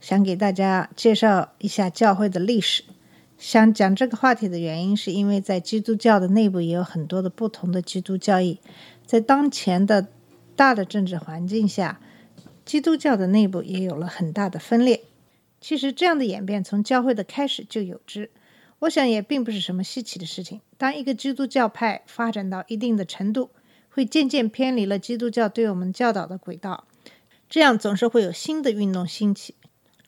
想给大家介绍一下教会的历史。想讲这个话题的原因，是因为在基督教的内部也有很多的不同的基督教义。在当前的大的政治环境下，基督教的内部也有了很大的分裂。其实这样的演变从教会的开始就有之，我想也并不是什么稀奇的事情。当一个基督教派发展到一定的程度，会渐渐偏离了基督教对我们教导的轨道，这样总是会有新的运动兴起，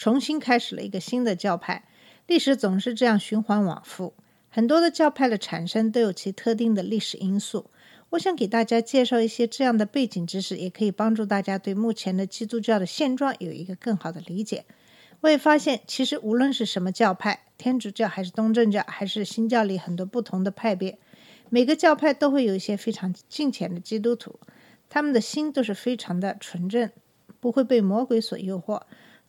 重新开始了一个新的教派。历史总是这样循环往复，很多的教派的产生都有其特定的历史因素。我想给大家介绍一些这样的背景知识，也可以帮助大家对目前的基督教的现状有一个更好的理解。我也发现，其实无论是什么教派，天主教还是东正教，还是新教里很多不同的派别，每个教派都会有一些非常敬虔的基督徒，他们的心都是非常的纯正，不会被魔鬼所诱惑。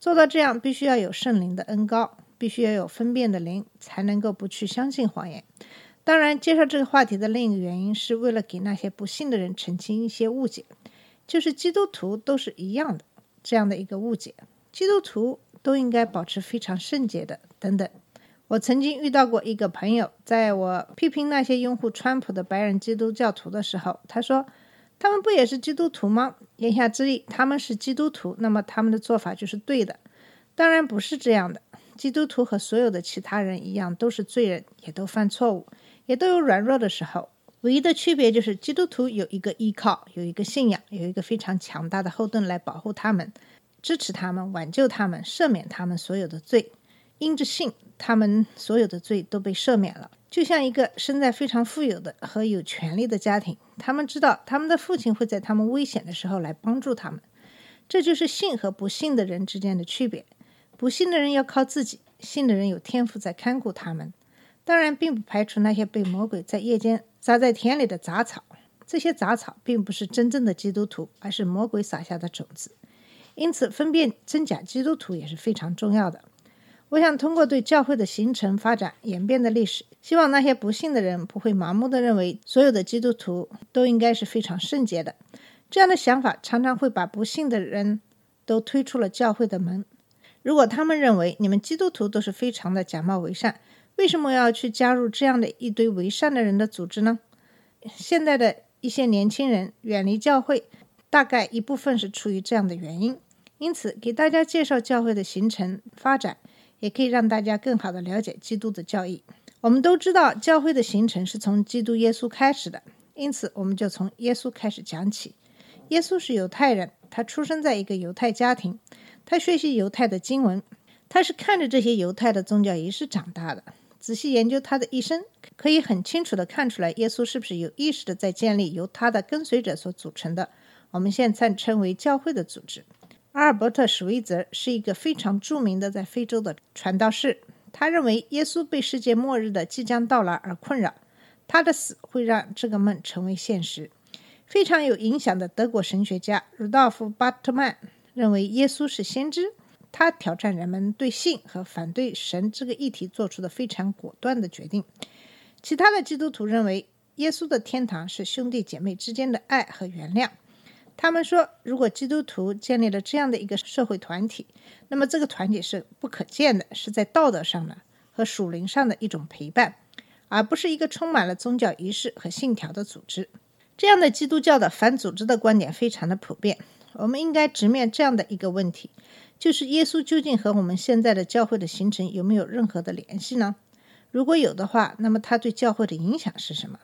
做到这样，必须要有圣灵的恩高，必须要有分辨的灵，才能够不去相信谎言。当然，介绍这个话题的另一个原因，是为了给那些不信的人澄清一些误解，就是基督徒都是一样的这样的一个误解，基督徒都应该保持非常圣洁的等等。我曾经遇到过一个朋友，在我批评那些拥护川普的白人基督教徒的时候，他说：“他们不也是基督徒吗？”言下之意，他们是基督徒，那么他们的做法就是对的。当然不是这样的，基督徒和所有的其他人一样，都是罪人，也都犯错误，也都有软弱的时候。唯一的区别就是，基督徒有一个依靠，有一个信仰，有一个非常强大的后盾来保护他们、支持他们、挽救他们、赦免他们所有的罪。因着信，他们所有的罪都被赦免了。就像一个生在非常富有的和有权利的家庭，他们知道他们的父亲会在他们危险的时候来帮助他们。这就是信和不信的人之间的区别。不信的人要靠自己，信的人有天赋在看顾他们。当然，并不排除那些被魔鬼在夜间撒在田里的杂草。这些杂草并不是真正的基督徒，而是魔鬼撒下的种子。因此，分辨真假基督徒也是非常重要的。我想通过对教会的形成、发展、演变的历史，希望那些不信的人不会盲目的认为所有的基督徒都应该是非常圣洁的。这样的想法常常会把不信的人都推出了教会的门。如果他们认为你们基督徒都是非常的假冒伪善，为什么要去加入这样的一堆伪善的人的组织呢？现在的一些年轻人远离教会，大概一部分是出于这样的原因。因此，给大家介绍教会的形成、发展，也可以让大家更好的了解基督的教义。我们都知道，教会的形成是从基督耶稣开始的，因此我们就从耶稣开始讲起。耶稣是犹太人，他出生在一个犹太家庭。他学习犹太的经文，他是看着这些犹太的宗教仪式长大的。仔细研究他的一生，可以很清楚的看出来，耶稣是不是有意识的在建立由他的跟随者所组成的，我们现在称为教会的组织。阿尔伯特·史威泽是一个非常著名的在非洲的传道士，他认为耶稣被世界末日的即将到来而困扰，他的死会让这个梦成为现实。非常有影响的德国神学家鲁道夫·巴特曼。认为耶稣是先知，他挑战人们对性和反对神这个议题做出的非常果断的决定。其他的基督徒认为，耶稣的天堂是兄弟姐妹之间的爱和原谅。他们说，如果基督徒建立了这样的一个社会团体，那么这个团体是不可见的，是在道德上的和属灵上的一种陪伴，而不是一个充满了宗教仪式和信条的组织。这样的基督教的反组织的观点非常的普遍。我们应该直面这样的一个问题，就是耶稣究竟和我们现在的教会的形成有没有任何的联系呢？如果有的话，那么他对教会的影响是什么？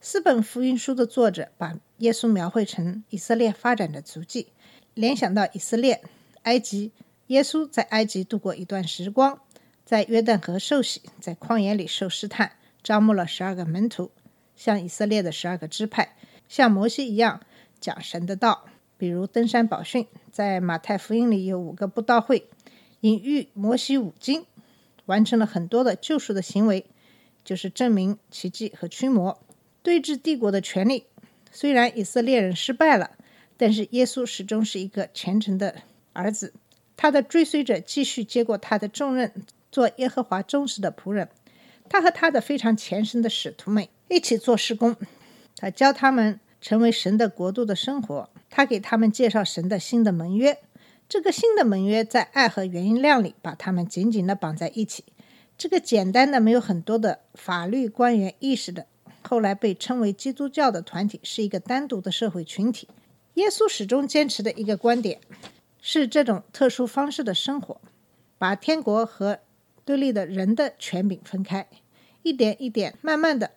四本福音书的作者把耶稣描绘成以色列发展的足迹，联想到以色列、埃及，耶稣在埃及度过一段时光，在约旦河受洗，在旷野里受试探，招募了十二个门徒，像以色列的十二个支派，像摩西一样讲神的道。比如登山宝训，在马太福音里有五个布道会，隐喻摩西五经，完成了很多的救赎的行为，就是证明奇迹和驱魔，对峙帝国的权利。虽然以色列人失败了，但是耶稣始终是一个虔诚的儿子，他的追随者继续接过他的重任，做耶和华忠实的仆人。他和他的非常虔诚的使徒们一起做施工，他教他们成为神的国度的生活，他给他们介绍神的新的盟约。这个新的盟约在爱和原谅里把他们紧紧地绑在一起。这个简单的、没有很多的法律官员意识的，后来被称为基督教的团体，是一个单独的社会群体。耶稣始终坚持的一个观点是这种特殊方式的生活，把天国和对立的人的权柄分开，一点一点，慢慢的，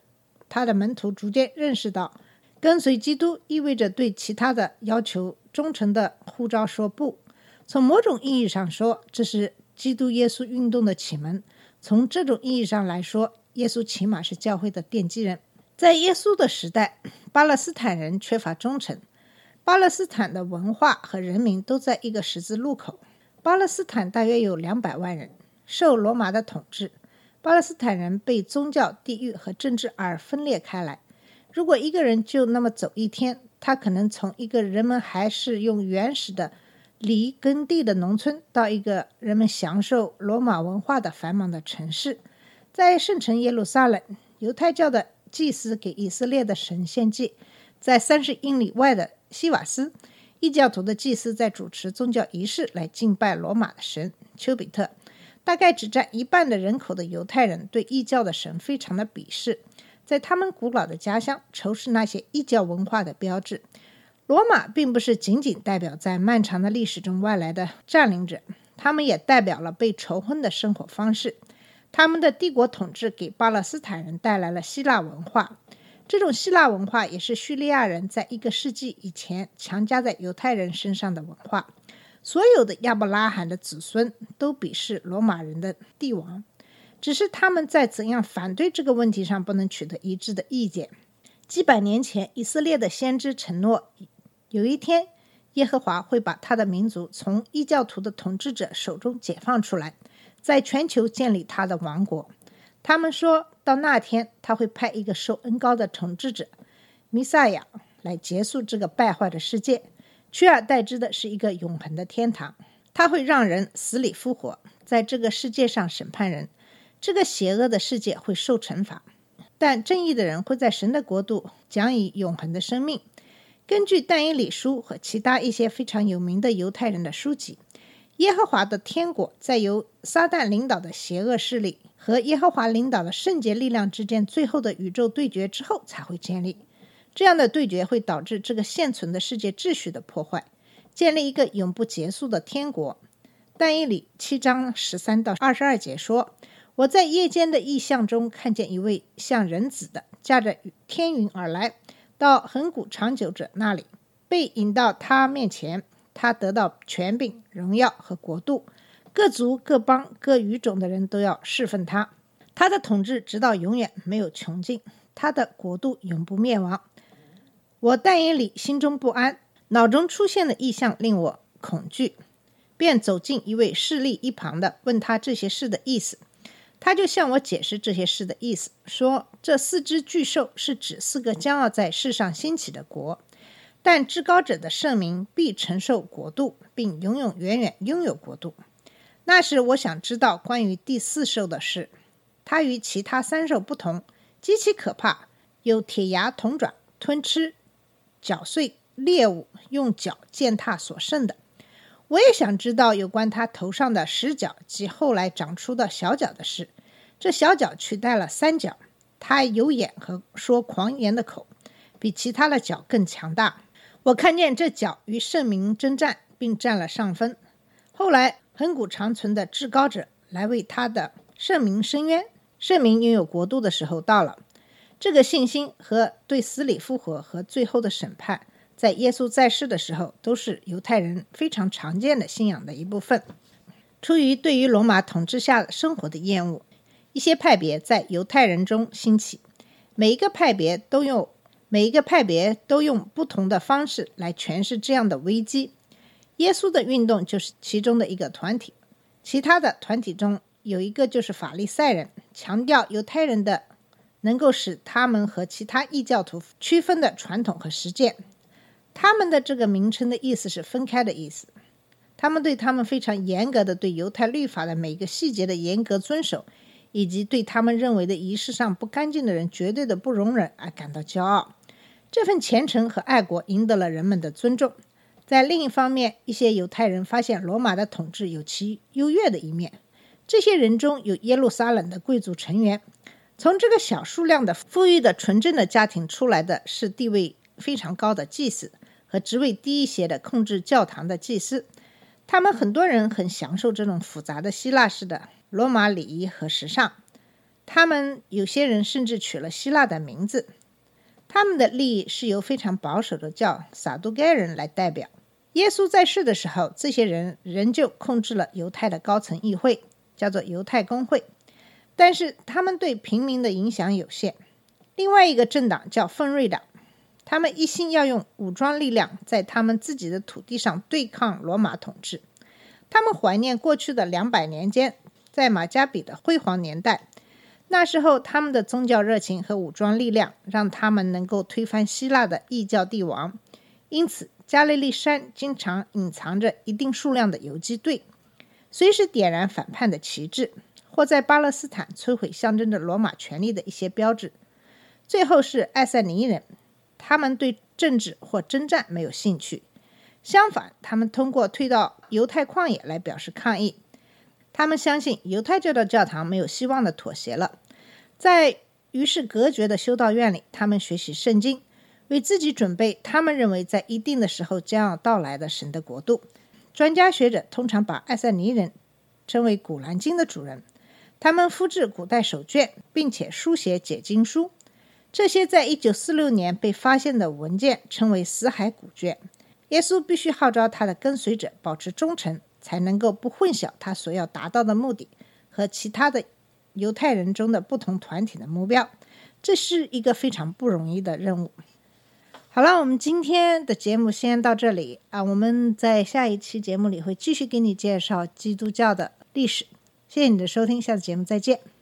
他的门徒逐渐认识到，跟随基督意味着对其他的要求忠诚的呼召说不。从某种意义上说，这是基督耶稣运动的启蒙。从这种意义上来说，耶稣起码是教会的奠基人。在耶稣的时代，巴勒斯坦人缺乏忠诚。巴勒斯坦的文化和人民都在一个十字路口。巴勒斯坦大约有两百万人。受罗马的统治，巴勒斯坦人被宗教、地域和政治而分裂开来。如果一个人就那么走一天，他可能从一个人们还是用原始的犁耕地的农村，到一个人们享受罗马文化的繁忙的城市。在圣城耶路撒冷，犹太教的祭司给以色列的神献祭；在三十英里外的西瓦斯，异教徒的祭司在主持宗教仪式来敬拜罗马的神丘比特。大概只占一半的人口的犹太人对异教的神非常的鄙视，在他们古老的家乡仇视那些异教文化的标志。罗马并不是仅仅代表在漫长的历史中外来的占领者，他们也代表了被仇恨的生活方式。他们的帝国统治给巴勒斯坦人带来了希腊文化，这种希腊文化也是叙利亚人在一个世纪以前强加在犹太人身上的文化。所有的亚伯拉罕的子孙都鄙视罗马人的帝王，只是他们在怎样反对这个问题上不能取得一致的意见。几百年前，以色列的先知承诺，有一天耶和华会把他的民族从异教徒的统治者手中解放出来，在全球建立他的王国。他们说到那天，他会派一个受恩高的统治者弥赛亚来结束这个败坏的世界。取而代之的是一个永恒的天堂，他会让人死里复活，在这个世界上审判人。这个邪恶的世界会受惩罚，但正义的人会在神的国度讲以永恒的生命。根据但以理书和其他一些非常有名的犹太人的书籍，耶和华的天国在由撒旦领导的邪恶势力和耶和华领导的圣洁力量之间最后的宇宙对决之后才会建立。这样的对决会导致这个现存的世界秩序的破坏，建立一个永不结束的天国。但以理七章十三到二十二节说：“我在夜间的异象中看见一位像人子的，驾着天云而来，到恒古长久者那里，被引到他面前。他得到权柄、荣耀和国度，各族、各邦、各语种的人都要侍奉他。他的统治直到永远没有穷尽，他的国度永不灭亡。”我但以理心中不安，脑中出现的异象令我恐惧，便走进一位势力一旁的，问他这些事的意思。他就向我解释这些事的意思，说这四只巨兽是指四个将要在世上兴起的国，但至高者的圣名必承受国度，并永永远远拥有国度。那时我想知道关于第四兽的事，它与其他三兽不同，极其可怕，有铁牙铜爪，吞吃。搅碎猎物，用脚践踏所剩的。我也想知道有关他头上的十角及后来长出的小角的事。这小角取代了三角，他有眼和说狂言的口，比其他的角更强大。我看见这脚与圣明征战，并占了上风。后来恒古长存的至高者来为他的圣明伸冤，圣明拥有国度的时候到了。这个信心和对死里复活和最后的审判，在耶稣在世的时候，都是犹太人非常常见的信仰的一部分。出于对于罗马统治下生活的厌恶，一些派别在犹太人中兴起。每一个派别都用每一个派别都用不同的方式来诠释这样的危机。耶稣的运动就是其中的一个团体。其他的团体中有一个就是法利赛人，强调犹太人的能够使他们和其他异教徒区分的传统和实践。他们的这个名称的意思是分开的意思。他们对他们非常严格的对犹太律法的每一个细节的严格遵守，以及对他们认为的仪式上不干净的人绝对的不容忍而感到骄傲。这份虔诚和爱国赢得了人们的尊重。在另一方面，一些犹太人发现罗马的统治有其优越的一面。这些人中有耶路撒冷的贵族成员。从这个小数量的富裕的纯正的家庭出来的是地位非常高的祭司和职位低一些的控制教堂的祭司。他们很多人很享受这种复杂的希腊式的罗马礼仪和时尚。他们有些人甚至取了希腊的名字。他们的利益是由非常保守的叫撒都该人来代表。耶稣在世的时候，这些人仍旧控制了犹太的高层议会，叫做犹太公会。但是他们对平民的影响有限。另外一个政党叫奋锐党，他们一心要用武装力量在他们自己的土地上对抗罗马统治。他们怀念过去的两百年间，在马加比的辉煌年代。那时候，他们的宗教热情和武装力量让他们能够推翻希腊的异教帝王。因此，加利利山经常隐藏着一定数量的游击队，随时点燃反叛的旗帜。或在巴勒斯坦摧毁象征着罗马权力的一些标志。最后是艾塞尼人，他们对政治或征战没有兴趣，相反，他们通过退到犹太旷野来表示抗议。他们相信犹太教的教堂没有希望的妥协了，在与世隔绝的修道院里，他们学习圣经，为自己准备他们认为在一定的时候将要到来的神的国度。专家学者通常把爱塞尼人称为《古兰经》的主人。他们复制古代手卷，并且书写解经书。这些在一九四六年被发现的文件称为死海古卷。耶稣必须号召他的跟随者保持忠诚，才能够不混淆他所要达到的目的和其他的犹太人中的不同团体的目标。这是一个非常不容易的任务。好了，我们今天的节目先到这里啊！我们在下一期节目里会继续给你介绍基督教的历史。谢谢你的收听，下次节目再见。